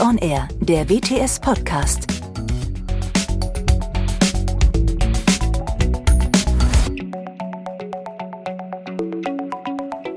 On Air, der WTS Podcast.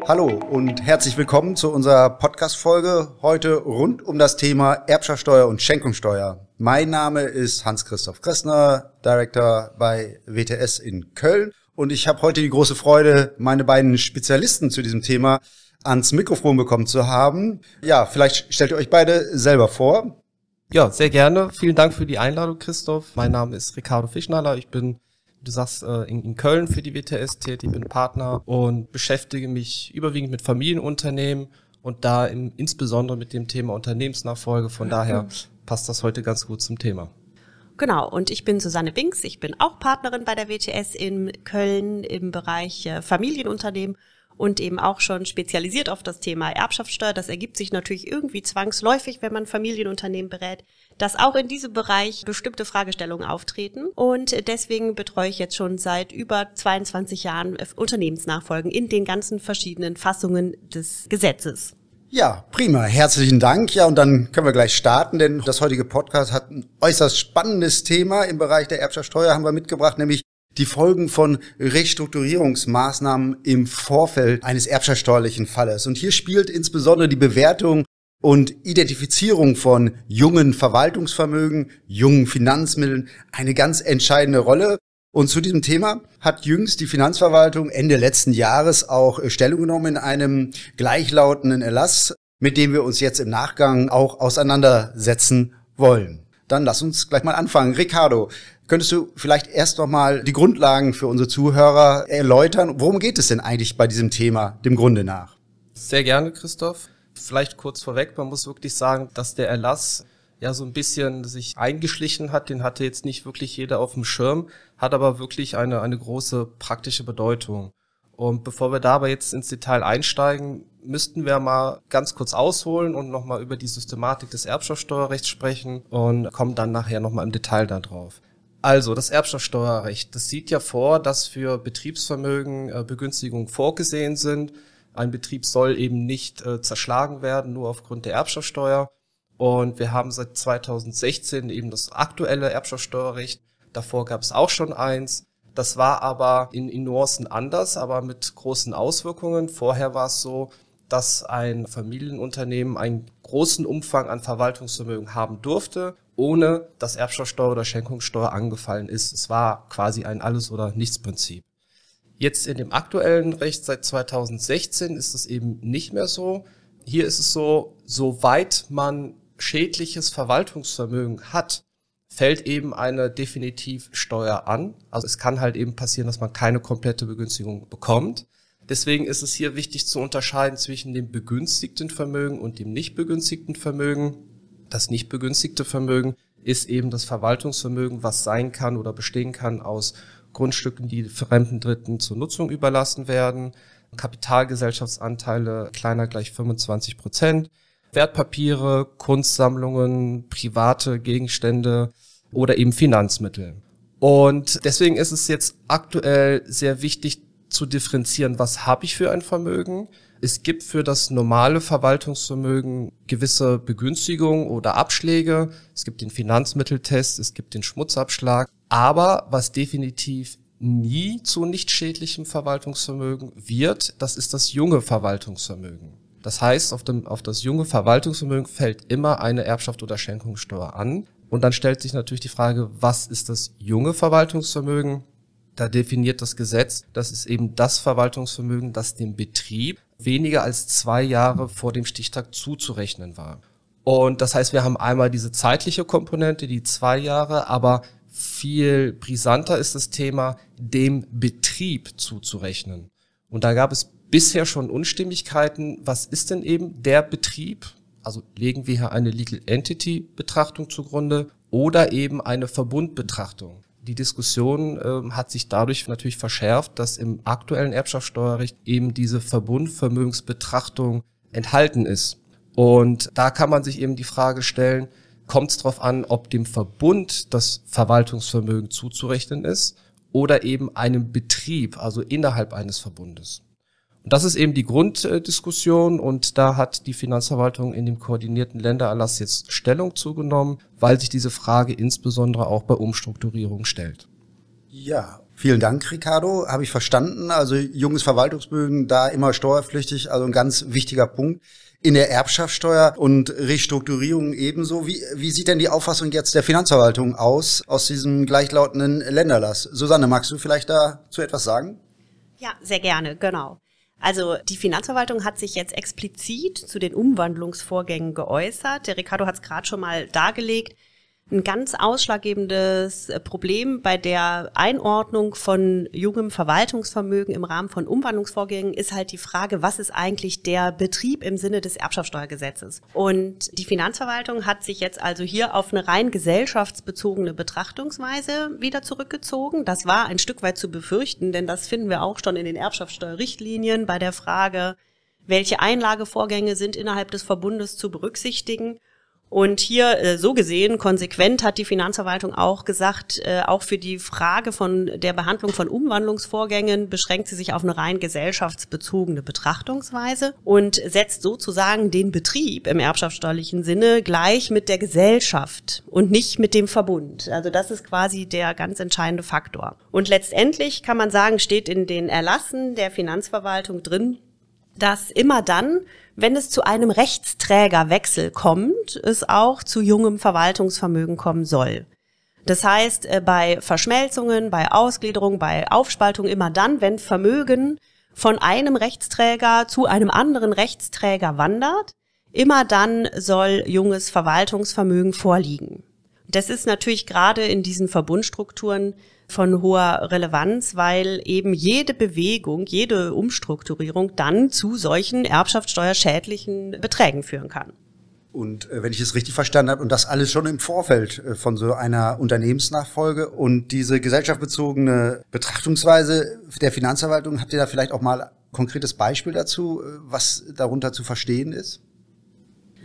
Hallo und herzlich willkommen zu unserer Podcast-Folge heute rund um das Thema Erbschaftssteuer und Schenkungssteuer. Mein Name ist Hans-Christoph Kressner, Director bei WTS in Köln und ich habe heute die große Freude, meine beiden Spezialisten zu diesem Thema ans Mikrofon bekommen zu haben. Ja, vielleicht stellt ihr euch beide selber vor. Ja, sehr gerne. Vielen Dank für die Einladung, Christoph. Mein Name ist Ricardo Fischnaller. Ich bin, du sagst, äh, in Köln für die WTS tätig, bin Partner und beschäftige mich überwiegend mit Familienunternehmen und da im, insbesondere mit dem Thema Unternehmensnachfolge. Von daher passt das heute ganz gut zum Thema. Genau, und ich bin Susanne Binks, ich bin auch Partnerin bei der WTS in Köln im Bereich äh, Familienunternehmen und eben auch schon spezialisiert auf das Thema Erbschaftssteuer. Das ergibt sich natürlich irgendwie zwangsläufig, wenn man Familienunternehmen berät, dass auch in diesem Bereich bestimmte Fragestellungen auftreten. Und deswegen betreue ich jetzt schon seit über 22 Jahren Unternehmensnachfolgen in den ganzen verschiedenen Fassungen des Gesetzes. Ja, prima. Herzlichen Dank. Ja, und dann können wir gleich starten, denn das heutige Podcast hat ein äußerst spannendes Thema im Bereich der Erbschaftssteuer haben wir mitgebracht, nämlich die Folgen von Restrukturierungsmaßnahmen im Vorfeld eines erbschaftssteuerlichen Falles. Und hier spielt insbesondere die Bewertung und Identifizierung von jungen Verwaltungsvermögen, jungen Finanzmitteln eine ganz entscheidende Rolle. Und zu diesem Thema hat jüngst die Finanzverwaltung Ende letzten Jahres auch Stellung genommen in einem gleichlautenden Erlass, mit dem wir uns jetzt im Nachgang auch auseinandersetzen wollen. Dann lass uns gleich mal anfangen. Ricardo, Könntest du vielleicht erst noch mal die Grundlagen für unsere Zuhörer erläutern? Worum geht es denn eigentlich bei diesem Thema dem Grunde nach? Sehr gerne, Christoph. Vielleicht kurz vorweg, man muss wirklich sagen, dass der Erlass ja so ein bisschen sich eingeschlichen hat. Den hatte jetzt nicht wirklich jeder auf dem Schirm, hat aber wirklich eine, eine große praktische Bedeutung. Und bevor wir dabei jetzt ins Detail einsteigen, müssten wir mal ganz kurz ausholen und nochmal über die Systematik des Erbschaftssteuerrechts sprechen und kommen dann nachher nochmal im Detail darauf. Also, das Erbschaftssteuerrecht, das sieht ja vor, dass für Betriebsvermögen äh, Begünstigungen vorgesehen sind. Ein Betrieb soll eben nicht äh, zerschlagen werden, nur aufgrund der Erbschaftssteuer. Und wir haben seit 2016 eben das aktuelle Erbschaftssteuerrecht. Davor gab es auch schon eins. Das war aber in, in Nuancen anders, aber mit großen Auswirkungen. Vorher war es so, dass ein Familienunternehmen einen großen Umfang an Verwaltungsvermögen haben durfte ohne dass Erbschaftssteuer oder Schenkungssteuer angefallen ist. Es war quasi ein Alles- oder Nichts-Prinzip. Jetzt in dem aktuellen Recht seit 2016 ist es eben nicht mehr so. Hier ist es so, soweit man schädliches Verwaltungsvermögen hat, fällt eben eine Definitivsteuer an. Also es kann halt eben passieren, dass man keine komplette Begünstigung bekommt. Deswegen ist es hier wichtig zu unterscheiden zwischen dem begünstigten Vermögen und dem nicht begünstigten Vermögen. Das nicht begünstigte Vermögen ist eben das Verwaltungsvermögen, was sein kann oder bestehen kann aus Grundstücken, die fremden Dritten zur Nutzung überlassen werden, Kapitalgesellschaftsanteile kleiner gleich 25 Prozent, Wertpapiere, Kunstsammlungen, private Gegenstände oder eben Finanzmittel. Und deswegen ist es jetzt aktuell sehr wichtig zu differenzieren, was habe ich für ein Vermögen, es gibt für das normale Verwaltungsvermögen gewisse Begünstigungen oder Abschläge. Es gibt den Finanzmitteltest, es gibt den Schmutzabschlag. Aber was definitiv nie zu nicht schädlichem Verwaltungsvermögen wird, das ist das junge Verwaltungsvermögen. Das heißt, auf, dem, auf das junge Verwaltungsvermögen fällt immer eine Erbschaft oder Schenkungssteuer an. Und dann stellt sich natürlich die Frage, was ist das junge Verwaltungsvermögen? Da definiert das Gesetz, das ist eben das Verwaltungsvermögen, das dem Betrieb weniger als zwei Jahre vor dem Stichtag zuzurechnen war. Und das heißt, wir haben einmal diese zeitliche Komponente, die zwei Jahre, aber viel brisanter ist das Thema, dem Betrieb zuzurechnen. Und da gab es bisher schon Unstimmigkeiten. Was ist denn eben der Betrieb? Also legen wir hier eine Legal Entity Betrachtung zugrunde oder eben eine Verbundbetrachtung die Diskussion äh, hat sich dadurch natürlich verschärft, dass im aktuellen Erbschaftssteuerrecht eben diese Verbundvermögensbetrachtung enthalten ist. Und da kann man sich eben die Frage stellen, kommt es darauf an, ob dem Verbund das Verwaltungsvermögen zuzurechnen ist oder eben einem Betrieb, also innerhalb eines Verbundes. Und das ist eben die Grunddiskussion und da hat die Finanzverwaltung in dem koordinierten Ländererlass jetzt Stellung zugenommen, weil sich diese Frage insbesondere auch bei Umstrukturierung stellt. Ja, vielen Dank, Ricardo. Habe ich verstanden. Also junges Verwaltungsbögen da immer steuerpflichtig, also ein ganz wichtiger Punkt. In der Erbschaftssteuer und Restrukturierung ebenso. Wie, wie sieht denn die Auffassung jetzt der Finanzverwaltung aus, aus diesem gleichlautenden Länderlass? Susanne, magst du vielleicht dazu etwas sagen? Ja, sehr gerne, genau. Also die Finanzverwaltung hat sich jetzt explizit zu den Umwandlungsvorgängen geäußert. Der Ricardo hat es gerade schon mal dargelegt ein ganz ausschlaggebendes Problem bei der Einordnung von jungem Verwaltungsvermögen im Rahmen von Umwandlungsvorgängen ist halt die Frage, was ist eigentlich der Betrieb im Sinne des Erbschaftssteuergesetzes? Und die Finanzverwaltung hat sich jetzt also hier auf eine rein gesellschaftsbezogene Betrachtungsweise wieder zurückgezogen. Das war ein Stück weit zu befürchten, denn das finden wir auch schon in den Erbschaftssteuerrichtlinien bei der Frage, welche Einlagevorgänge sind innerhalb des Verbundes zu berücksichtigen. Und hier äh, so gesehen, konsequent hat die Finanzverwaltung auch gesagt, äh, auch für die Frage von der Behandlung von Umwandlungsvorgängen beschränkt sie sich auf eine rein gesellschaftsbezogene Betrachtungsweise und setzt sozusagen den Betrieb im erbschaftssteuerlichen Sinne gleich mit der Gesellschaft und nicht mit dem Verbund. Also das ist quasi der ganz entscheidende Faktor. Und letztendlich kann man sagen, steht in den Erlassen der Finanzverwaltung drin, dass immer dann, wenn es zu einem Rechtsträgerwechsel kommt, es auch zu jungem Verwaltungsvermögen kommen soll. Das heißt, äh, bei Verschmelzungen, bei Ausgliederung, bei Aufspaltung immer dann, wenn Vermögen von einem Rechtsträger zu einem anderen Rechtsträger wandert, immer dann soll junges Verwaltungsvermögen vorliegen. Das ist natürlich gerade in diesen Verbundstrukturen von hoher Relevanz, weil eben jede Bewegung, jede Umstrukturierung dann zu solchen erbschaftssteuerschädlichen Beträgen führen kann. Und äh, wenn ich es richtig verstanden habe, und das alles schon im Vorfeld äh, von so einer Unternehmensnachfolge und diese gesellschaftsbezogene Betrachtungsweise der Finanzverwaltung, habt ihr da vielleicht auch mal konkretes Beispiel dazu, äh, was darunter zu verstehen ist?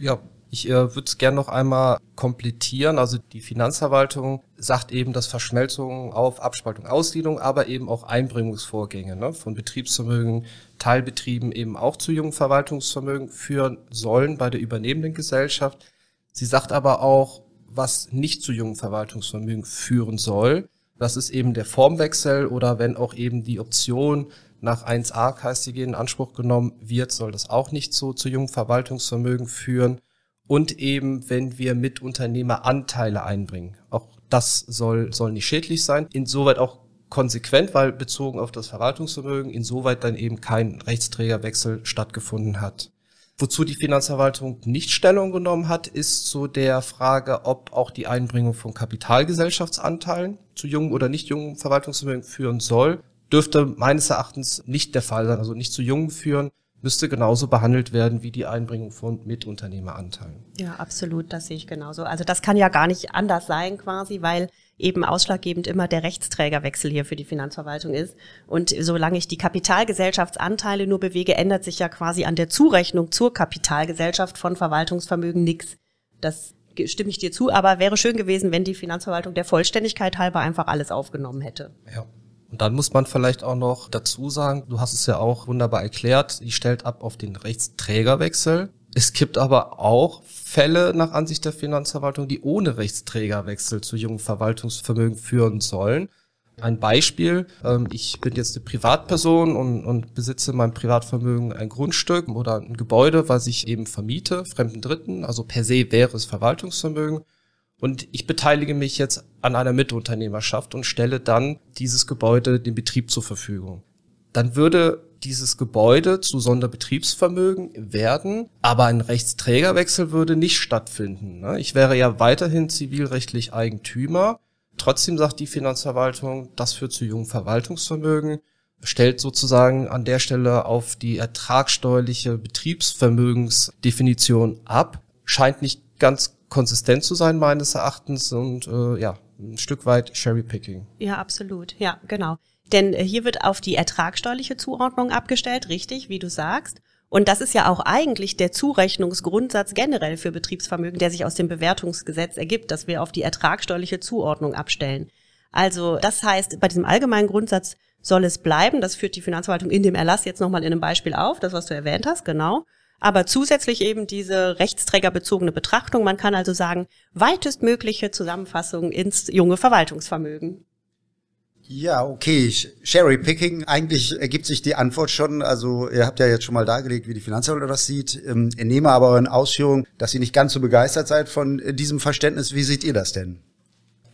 Ja, ich äh, würde es gerne noch einmal komplettieren. Also die Finanzverwaltung sagt eben, dass Verschmelzung auf Abspaltung, Ausgliederung, aber eben auch Einbringungsvorgänge ne, von Betriebsvermögen, Teilbetrieben eben auch zu jungen Verwaltungsvermögen führen sollen bei der übernehmenden Gesellschaft. Sie sagt aber auch, was nicht zu jungen Verwaltungsvermögen führen soll. Das ist eben der Formwechsel oder wenn auch eben die Option nach 1a KStG in Anspruch genommen wird, soll das auch nicht so zu jungen Verwaltungsvermögen führen und eben, wenn wir Mitunternehmer Anteile einbringen. Auch das soll, soll nicht schädlich sein. Insoweit auch konsequent, weil bezogen auf das Verwaltungsvermögen insoweit dann eben kein Rechtsträgerwechsel stattgefunden hat. Wozu die Finanzverwaltung nicht Stellung genommen hat, ist zu der Frage, ob auch die Einbringung von Kapitalgesellschaftsanteilen zu jungen oder nicht jungen Verwaltungsvermögen führen soll. Dürfte meines Erachtens nicht der Fall sein, also nicht zu jungen führen, müsste genauso behandelt werden wie die Einbringung von Mitunternehmeranteilen. Ja, absolut, das sehe ich genauso. Also das kann ja gar nicht anders sein quasi, weil eben ausschlaggebend immer der Rechtsträgerwechsel hier für die Finanzverwaltung ist. Und solange ich die Kapitalgesellschaftsanteile nur bewege, ändert sich ja quasi an der Zurechnung zur Kapitalgesellschaft von Verwaltungsvermögen nichts. Das stimme ich dir zu, aber wäre schön gewesen, wenn die Finanzverwaltung der Vollständigkeit halber einfach alles aufgenommen hätte. Ja. Und dann muss man vielleicht auch noch dazu sagen, du hast es ja auch wunderbar erklärt, die stellt ab auf den Rechtsträgerwechsel. Es gibt aber auch Fälle nach Ansicht der Finanzverwaltung, die ohne Rechtsträgerwechsel zu jungen Verwaltungsvermögen führen sollen. Ein Beispiel, ähm, ich bin jetzt eine Privatperson und, und besitze in meinem Privatvermögen ein Grundstück oder ein Gebäude, was ich eben vermiete, fremden Dritten, also per se wäre es Verwaltungsvermögen und ich beteilige mich jetzt an einer Mitunternehmerschaft und stelle dann dieses Gebäude dem Betrieb zur Verfügung. Dann würde dieses Gebäude zu Sonderbetriebsvermögen werden, aber ein Rechtsträgerwechsel würde nicht stattfinden. Ne? Ich wäre ja weiterhin zivilrechtlich Eigentümer. Trotzdem sagt die Finanzverwaltung, das führt zu jungen Verwaltungsvermögen, stellt sozusagen an der Stelle auf die ertragsteuerliche Betriebsvermögensdefinition ab, scheint nicht ganz konsistent zu sein meines Erachtens und äh, ja, ein Stück weit Cherrypicking. Ja, absolut. Ja, genau. Denn äh, hier wird auf die ertragsteuerliche Zuordnung abgestellt, richtig, wie du sagst. Und das ist ja auch eigentlich der Zurechnungsgrundsatz generell für Betriebsvermögen, der sich aus dem Bewertungsgesetz ergibt, dass wir auf die ertragsteuerliche Zuordnung abstellen. Also das heißt, bei diesem allgemeinen Grundsatz soll es bleiben. Das führt die Finanzverwaltung in dem Erlass jetzt nochmal in einem Beispiel auf, das, was du erwähnt hast, genau. Aber zusätzlich eben diese rechtsträgerbezogene Betrachtung. Man kann also sagen, weitestmögliche Zusammenfassung ins junge Verwaltungsvermögen. Ja, okay. Sherry Picking, eigentlich ergibt sich die Antwort schon. Also ihr habt ja jetzt schon mal dargelegt, wie die Finanzverwaltung das sieht. Ähm, ich nehme aber in Ausführung, dass ihr nicht ganz so begeistert seid von äh, diesem Verständnis. Wie seht ihr das denn?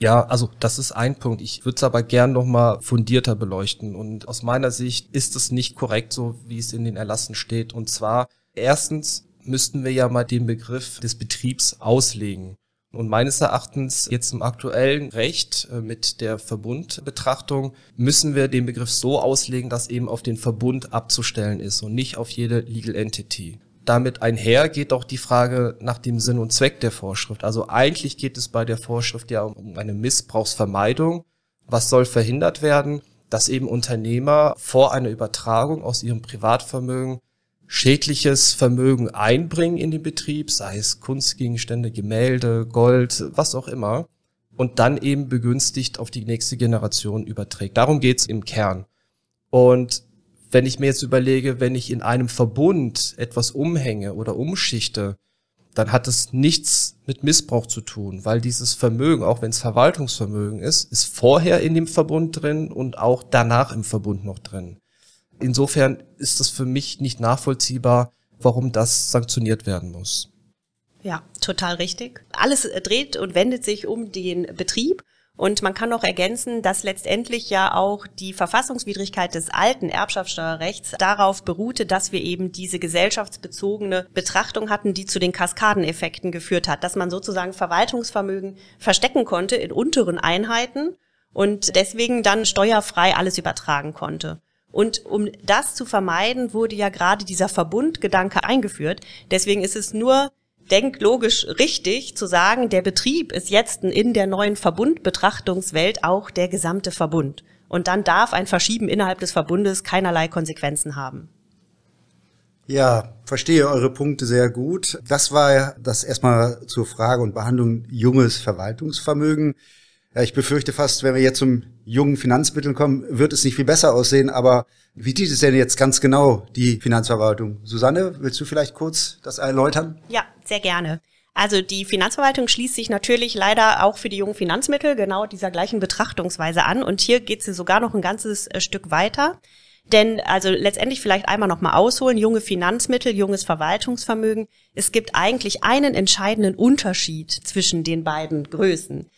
Ja, also das ist ein Punkt. Ich würde es aber gern nochmal fundierter beleuchten. Und aus meiner Sicht ist es nicht korrekt, so wie es in den Erlassen steht. Und zwar, erstens müssten wir ja mal den Begriff des Betriebs auslegen. Und meines Erachtens jetzt im aktuellen Recht äh, mit der Verbundbetrachtung müssen wir den Begriff so auslegen, dass eben auf den Verbund abzustellen ist und nicht auf jede Legal Entity. Damit einher geht auch die Frage nach dem Sinn und Zweck der Vorschrift. Also eigentlich geht es bei der Vorschrift ja um eine Missbrauchsvermeidung. Was soll verhindert werden? Dass eben Unternehmer vor einer Übertragung aus ihrem Privatvermögen schädliches Vermögen einbringen in den Betrieb, sei es Kunstgegenstände, Gemälde, Gold, was auch immer, und dann eben begünstigt auf die nächste Generation überträgt. Darum geht's im Kern. Und wenn ich mir jetzt überlege, wenn ich in einem Verbund etwas umhänge oder umschichte, dann hat es nichts mit Missbrauch zu tun, weil dieses Vermögen, auch wenn es Verwaltungsvermögen ist, ist vorher in dem Verbund drin und auch danach im Verbund noch drin. Insofern ist es für mich nicht nachvollziehbar, warum das sanktioniert werden muss. Ja, total richtig. Alles dreht und wendet sich um den Betrieb. Und man kann noch ergänzen, dass letztendlich ja auch die Verfassungswidrigkeit des alten Erbschaftssteuerrechts darauf beruhte, dass wir eben diese gesellschaftsbezogene Betrachtung hatten, die zu den Kaskadeneffekten geführt hat, dass man sozusagen Verwaltungsvermögen verstecken konnte in unteren Einheiten und deswegen dann steuerfrei alles übertragen konnte. Und um das zu vermeiden, wurde ja gerade dieser Verbundgedanke eingeführt. Deswegen ist es nur denklogisch richtig zu sagen, der Betrieb ist jetzt in der neuen Verbundbetrachtungswelt auch der gesamte Verbund. Und dann darf ein Verschieben innerhalb des Verbundes keinerlei Konsequenzen haben. Ja, verstehe eure Punkte sehr gut. Das war das erstmal zur Frage und Behandlung junges Verwaltungsvermögen. Ich befürchte fast, wenn wir jetzt zum jungen Finanzmitteln kommen, wird es nicht viel besser aussehen. Aber wie sieht es denn jetzt ganz genau, die Finanzverwaltung? Susanne, willst du vielleicht kurz das erläutern? Ja, sehr gerne. Also die Finanzverwaltung schließt sich natürlich leider auch für die jungen Finanzmittel genau dieser gleichen Betrachtungsweise an. Und hier geht sie sogar noch ein ganzes äh, Stück weiter. Denn also letztendlich vielleicht einmal nochmal ausholen, junge Finanzmittel, junges Verwaltungsvermögen. Es gibt eigentlich einen entscheidenden Unterschied zwischen den beiden Größen.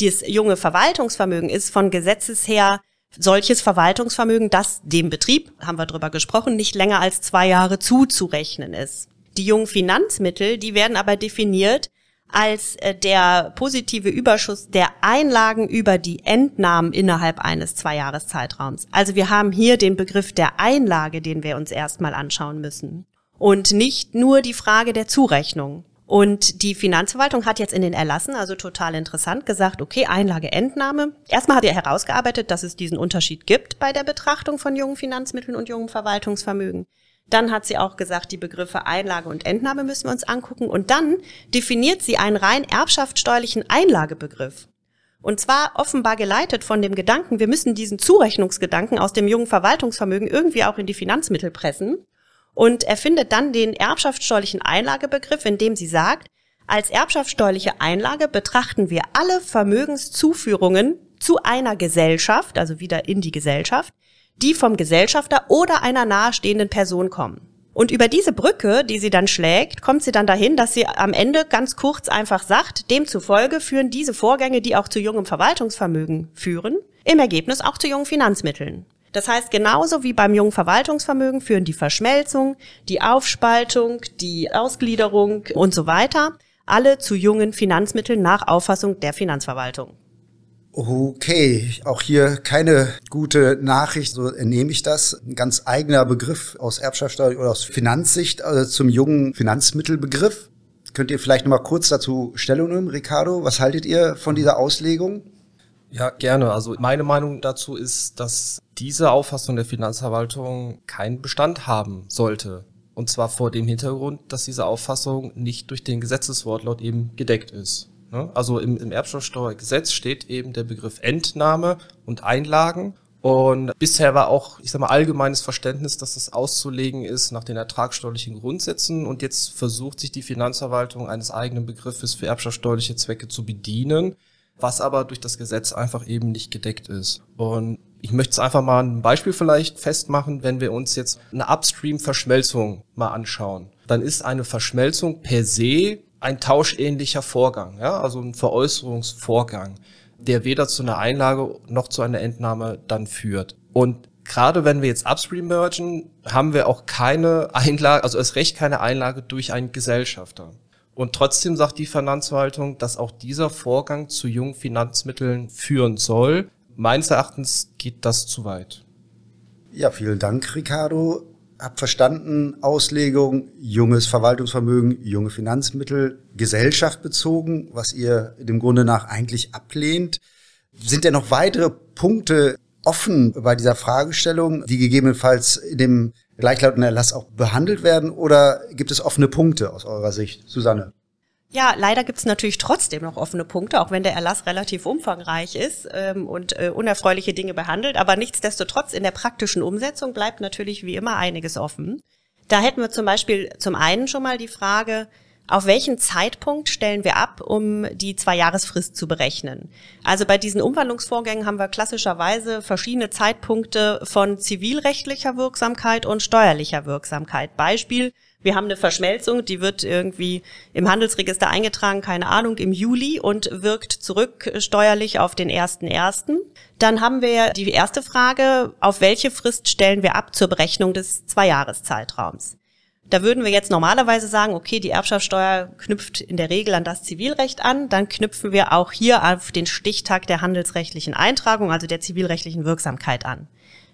Das junge Verwaltungsvermögen ist von Gesetzes her solches Verwaltungsvermögen, das dem Betrieb, haben wir drüber gesprochen, nicht länger als zwei Jahre zuzurechnen ist. Die jungen Finanzmittel, die werden aber definiert als äh, der positive Überschuss der Einlagen über die Entnahmen innerhalb eines Zweijahreszeitraums. Also wir haben hier den Begriff der Einlage, den wir uns erstmal anschauen müssen. Und nicht nur die Frage der Zurechnung. Und die Finanzverwaltung hat jetzt in den Erlassen, also total interessant, gesagt, okay, Einlageentnahme. Erstmal hat er herausgearbeitet, dass es diesen Unterschied gibt bei der Betrachtung von jungen Finanzmitteln und jungen Verwaltungsvermögen. Dann hat sie auch gesagt, die Begriffe Einlage und Entnahme müssen wir uns angucken. Und dann definiert sie einen rein erbschaftssteuerlichen Einlagebegriff. Und zwar offenbar geleitet von dem Gedanken, wir müssen diesen Zurechnungsgedanken aus dem jungen Verwaltungsvermögen irgendwie auch in die Finanzmittel pressen und erfindet dann den erbschaftssteuerlichen Einlagebegriff, in dem sie sagt, als erbschaftssteuerliche Einlage betrachten wir alle Vermögenszuführungen zu einer Gesellschaft, also wieder in die Gesellschaft, die vom Gesellschafter oder einer nahestehenden Person kommen. Und über diese Brücke, die sie dann schlägt, kommt sie dann dahin, dass sie am Ende ganz kurz einfach sagt, demzufolge führen diese Vorgänge, die auch zu jungem Verwaltungsvermögen führen, im Ergebnis auch zu jungen Finanzmitteln. Das heißt, genauso wie beim jungen Verwaltungsvermögen führen die Verschmelzung, die Aufspaltung, die Ausgliederung und so weiter alle zu jungen Finanzmitteln nach Auffassung der Finanzverwaltung. Okay, auch hier keine gute Nachricht, so entnehme ich das. Ein ganz eigener Begriff aus Erbschaftssteuer oder aus Finanzsicht also zum jungen Finanzmittelbegriff. Könnt ihr vielleicht noch mal kurz dazu Stellung nehmen, Ricardo? Was haltet ihr von dieser Auslegung? Ja, gerne. Also meine Meinung dazu ist, dass diese Auffassung der Finanzverwaltung keinen Bestand haben sollte. Und zwar vor dem Hintergrund, dass diese Auffassung nicht durch den Gesetzeswortlaut eben gedeckt ist. Ne? Also im, im Erbschaftssteuergesetz steht eben der Begriff Entnahme und Einlagen Und bisher war auch, ich sag mal, allgemeines Verständnis, dass das auszulegen ist nach den ertragsteuerlichen Grundsätzen. Und jetzt versucht sich die Finanzverwaltung eines eigenen Begriffes für erbschaftssteuerliche Zwecke zu bedienen, was aber durch das Gesetz einfach eben nicht gedeckt ist. Und ich möchte es einfach mal ein Beispiel vielleicht festmachen, wenn wir uns jetzt eine Upstream-Verschmelzung mal anschauen. Dann ist eine Verschmelzung per se ein tauschähnlicher Vorgang, ja, also ein Veräußerungsvorgang der weder zu einer Einlage noch zu einer Entnahme dann führt. Und gerade wenn wir jetzt upstream mergen, haben wir auch keine Einlage, also es recht keine Einlage durch einen Gesellschafter. Und trotzdem sagt die Finanzverwaltung, dass auch dieser Vorgang zu jungen Finanzmitteln führen soll. Meines Erachtens geht das zu weit. Ja, vielen Dank, Ricardo hab verstanden, Auslegung, junges Verwaltungsvermögen, junge Finanzmittel, Gesellschaft bezogen, was ihr dem Grunde nach eigentlich ablehnt. Sind denn noch weitere Punkte offen bei dieser Fragestellung, die gegebenenfalls in dem gleichlautenden Erlass auch behandelt werden? Oder gibt es offene Punkte aus eurer Sicht, Susanne? Ja, leider gibt es natürlich trotzdem noch offene Punkte, auch wenn der Erlass relativ umfangreich ist ähm, und äh, unerfreuliche Dinge behandelt. Aber nichtsdestotrotz in der praktischen Umsetzung bleibt natürlich wie immer einiges offen. Da hätten wir zum Beispiel zum einen schon mal die Frage, auf welchen Zeitpunkt stellen wir ab, um die Zwei-Jahresfrist zu berechnen? Also bei diesen Umwandlungsvorgängen haben wir klassischerweise verschiedene Zeitpunkte von zivilrechtlicher Wirksamkeit und steuerlicher Wirksamkeit. Beispiel, wir haben eine Verschmelzung, die wird irgendwie im Handelsregister eingetragen, keine Ahnung, im Juli und wirkt zurück steuerlich auf den ersten ersten. Dann haben wir die erste Frage, auf welche Frist stellen wir ab zur Berechnung des Zweijahreszeitraums? Da würden wir jetzt normalerweise sagen, okay, die Erbschaftssteuer knüpft in der Regel an das Zivilrecht an, dann knüpfen wir auch hier auf den Stichtag der handelsrechtlichen Eintragung, also der zivilrechtlichen Wirksamkeit an.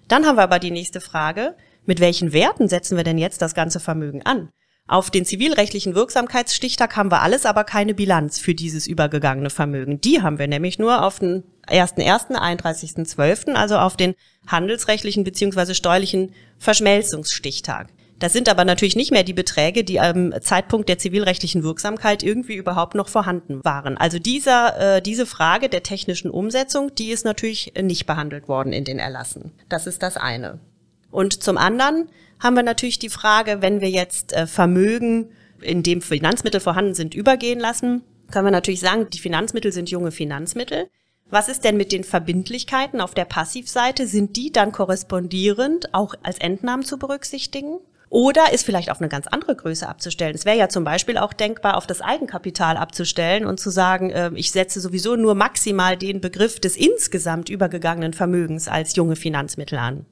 Dann haben wir aber die nächste Frage, mit welchen Werten setzen wir denn jetzt das ganze Vermögen an? Auf den zivilrechtlichen Wirksamkeitsstichtag haben wir alles, aber keine Bilanz für dieses übergegangene Vermögen. Die haben wir nämlich nur auf den 1.1., 31.12., also auf den handelsrechtlichen beziehungsweise steuerlichen Verschmelzungsstichtag. Das sind aber natürlich nicht mehr die Beträge, die am Zeitpunkt der zivilrechtlichen Wirksamkeit irgendwie überhaupt noch vorhanden waren. Also dieser, äh, diese Frage der technischen Umsetzung, die ist natürlich nicht behandelt worden in den Erlassen. Das ist das eine. Und zum anderen haben wir natürlich die Frage, wenn wir jetzt äh, Vermögen, in dem Finanzmittel vorhanden sind, übergehen lassen, können wir natürlich sagen, die Finanzmittel sind junge Finanzmittel. Was ist denn mit den Verbindlichkeiten auf der Passivseite? Sind die dann korrespondierend auch als Entnahmen zu berücksichtigen? Oder ist vielleicht auf eine ganz andere Größe abzustellen. Es wäre ja zum Beispiel auch denkbar, auf das Eigenkapital abzustellen und zu sagen, äh, ich setze sowieso nur maximal den Begriff des insgesamt übergegangenen Vermögens als junge Finanzmittel an.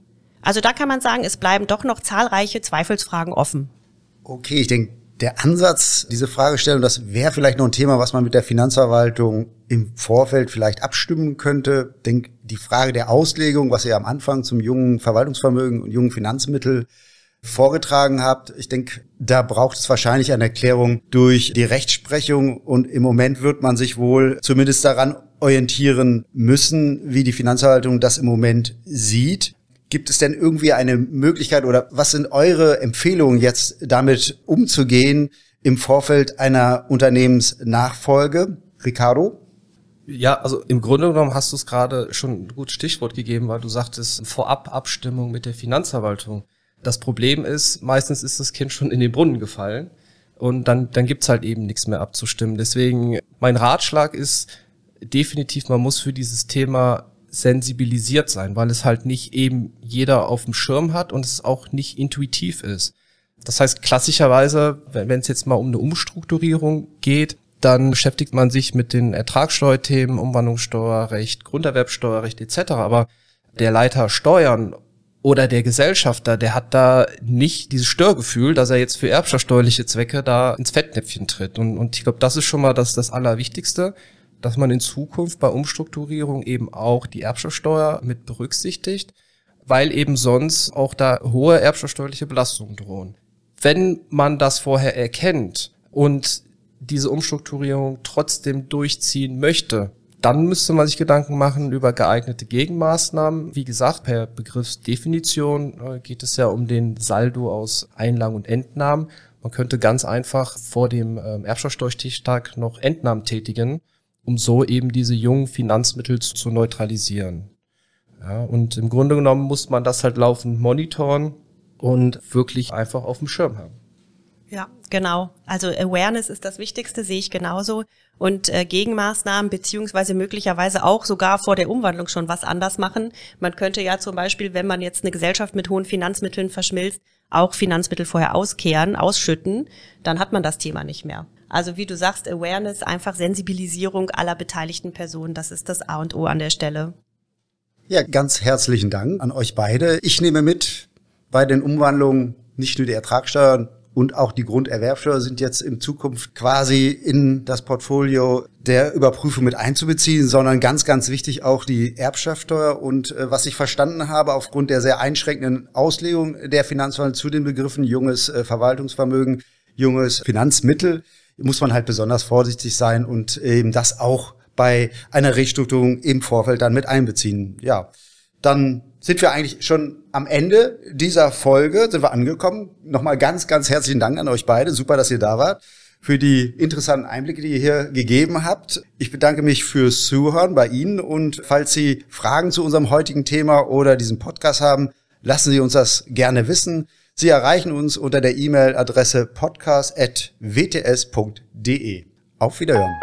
Also da kann man sagen, es bleiben doch noch zahlreiche Zweifelsfragen offen. Okay, ich denke, der Ansatz, diese Fragestellung, das wäre vielleicht noch ein Thema, was man mit der Finanzverwaltung im Vorfeld vielleicht abstimmen könnte. Ich denke, die Frage der Auslegung, was ihr am Anfang zum jungen Verwaltungsvermögen und jungen Finanzmittel vorgetragen habt. Ich denke, da braucht es wahrscheinlich eine Erklärung durch die Rechtsprechung und im Moment wird man sich wohl zumindest daran orientieren müssen, wie die Finanzverwaltung das im Moment sieht. Gibt es denn irgendwie eine Möglichkeit oder was sind eure Empfehlungen jetzt damit umzugehen im Vorfeld einer Unternehmensnachfolge? Ricardo? Ja, also im Grunde genommen hast du es gerade schon ein gutes Stichwort gegeben, weil du sagtest Vorab-Abstimmung mit der Finanzverwaltung. Das Problem ist, meistens ist das Kind schon in den Brunnen gefallen und dann, dann gibt's halt eben nichts mehr abzustimmen. Deswegen, mein Ratschlag ist definitiv, man muss für dieses Thema sensibilisiert sein, weil es halt nicht eben jeder auf dem Schirm hat und es auch nicht intuitiv ist. Das heißt, klassischerweise, wenn es jetzt mal um eine Umstrukturierung geht, dann beschäftigt man sich mit den Ertragssteuerthemen, Umwandlungssteuerrecht, Grunderwerbsteuerrecht etc. Aber der Leiter Steuern oder der Gesellschafter, der hat da nicht dieses Störgefühl, dass er jetzt für erbschaftssteuerliche Zwecke da ins Fettnäpfchen tritt. Und, und ich glaube, das ist schon mal das, das Allerwichtigste, dass man in Zukunft bei Umstrukturierung eben auch die Erbschaftssteuer mit berücksichtigt, weil eben sonst auch da hohe erbschaftssteuerliche Belastungen drohen. Wenn man das vorher erkennt und diese Umstrukturierung trotzdem durchziehen möchte, dann müsste man sich Gedanken machen über geeignete Gegenmaßnahmen. Wie gesagt, per Begriffsdefinition äh, geht es ja um den Saldo aus Einlagen und Entnahmen. Man könnte ganz einfach vor dem ähm, Erbschaftssteuerstichtag noch Entnahmen tätigen, um so eben diese jungen Finanzmittel zu neutralisieren. Ja, und im Grunde genommen muss man das halt laufend monitoren und wirklich einfach auf dem Schirm haben. Ja, genau. Also Awareness ist das Wichtigste, sehe ich genauso. Und äh, Gegenmaßnahmen beziehungsweise möglicherweise auch sogar vor der Umwandlung schon was anders machen. Man könnte ja zum Beispiel, wenn man jetzt eine Gesellschaft mit hohen Finanzmitteln verschmilzt, auch Finanzmittel vorher auskehren, ausschütten, dann hat man das Thema nicht mehr. Also wie du sagst, Awareness, einfach Sensibilisierung aller beteiligten Personen, das ist das A und O an der Stelle. Ja, ganz herzlichen Dank an euch beide. Ich nehme mit bei den Umwandlungen nicht nur die Ertragssteuer und auch die Grunderwerbsteuer sind jetzt in Zukunft quasi in das Portfolio der Überprüfung mit einzubeziehen, sondern ganz, ganz wichtig auch die Erbschaftssteuer. Und äh, was ich verstanden habe, aufgrund der sehr einschränkenden Auslegung der Finanzverwaltung zu den Begriffen junges äh, Verwaltungsvermögen, junges Finanzmittel, muss man halt besonders vorsichtig sein und eben das auch bei einer Restrukturierung im Vorfeld dann mit einbeziehen. Ja, dann sind wir eigentlich schon am Ende dieser Folge, sind wir angekommen. Nochmal ganz, ganz herzlichen Dank an euch beide. Super, dass ihr da wart. Für die interessanten Einblicke, die ihr hier gegeben habt. Ich bedanke mich fürs Zuhören bei Ihnen und falls Sie Fragen zu unserem heutigen Thema oder diesem Podcast haben, lassen Sie uns das gerne wissen. Sie erreichen uns unter der E-Mail-Adresse podcast.wts.de. Auf Wiederhören.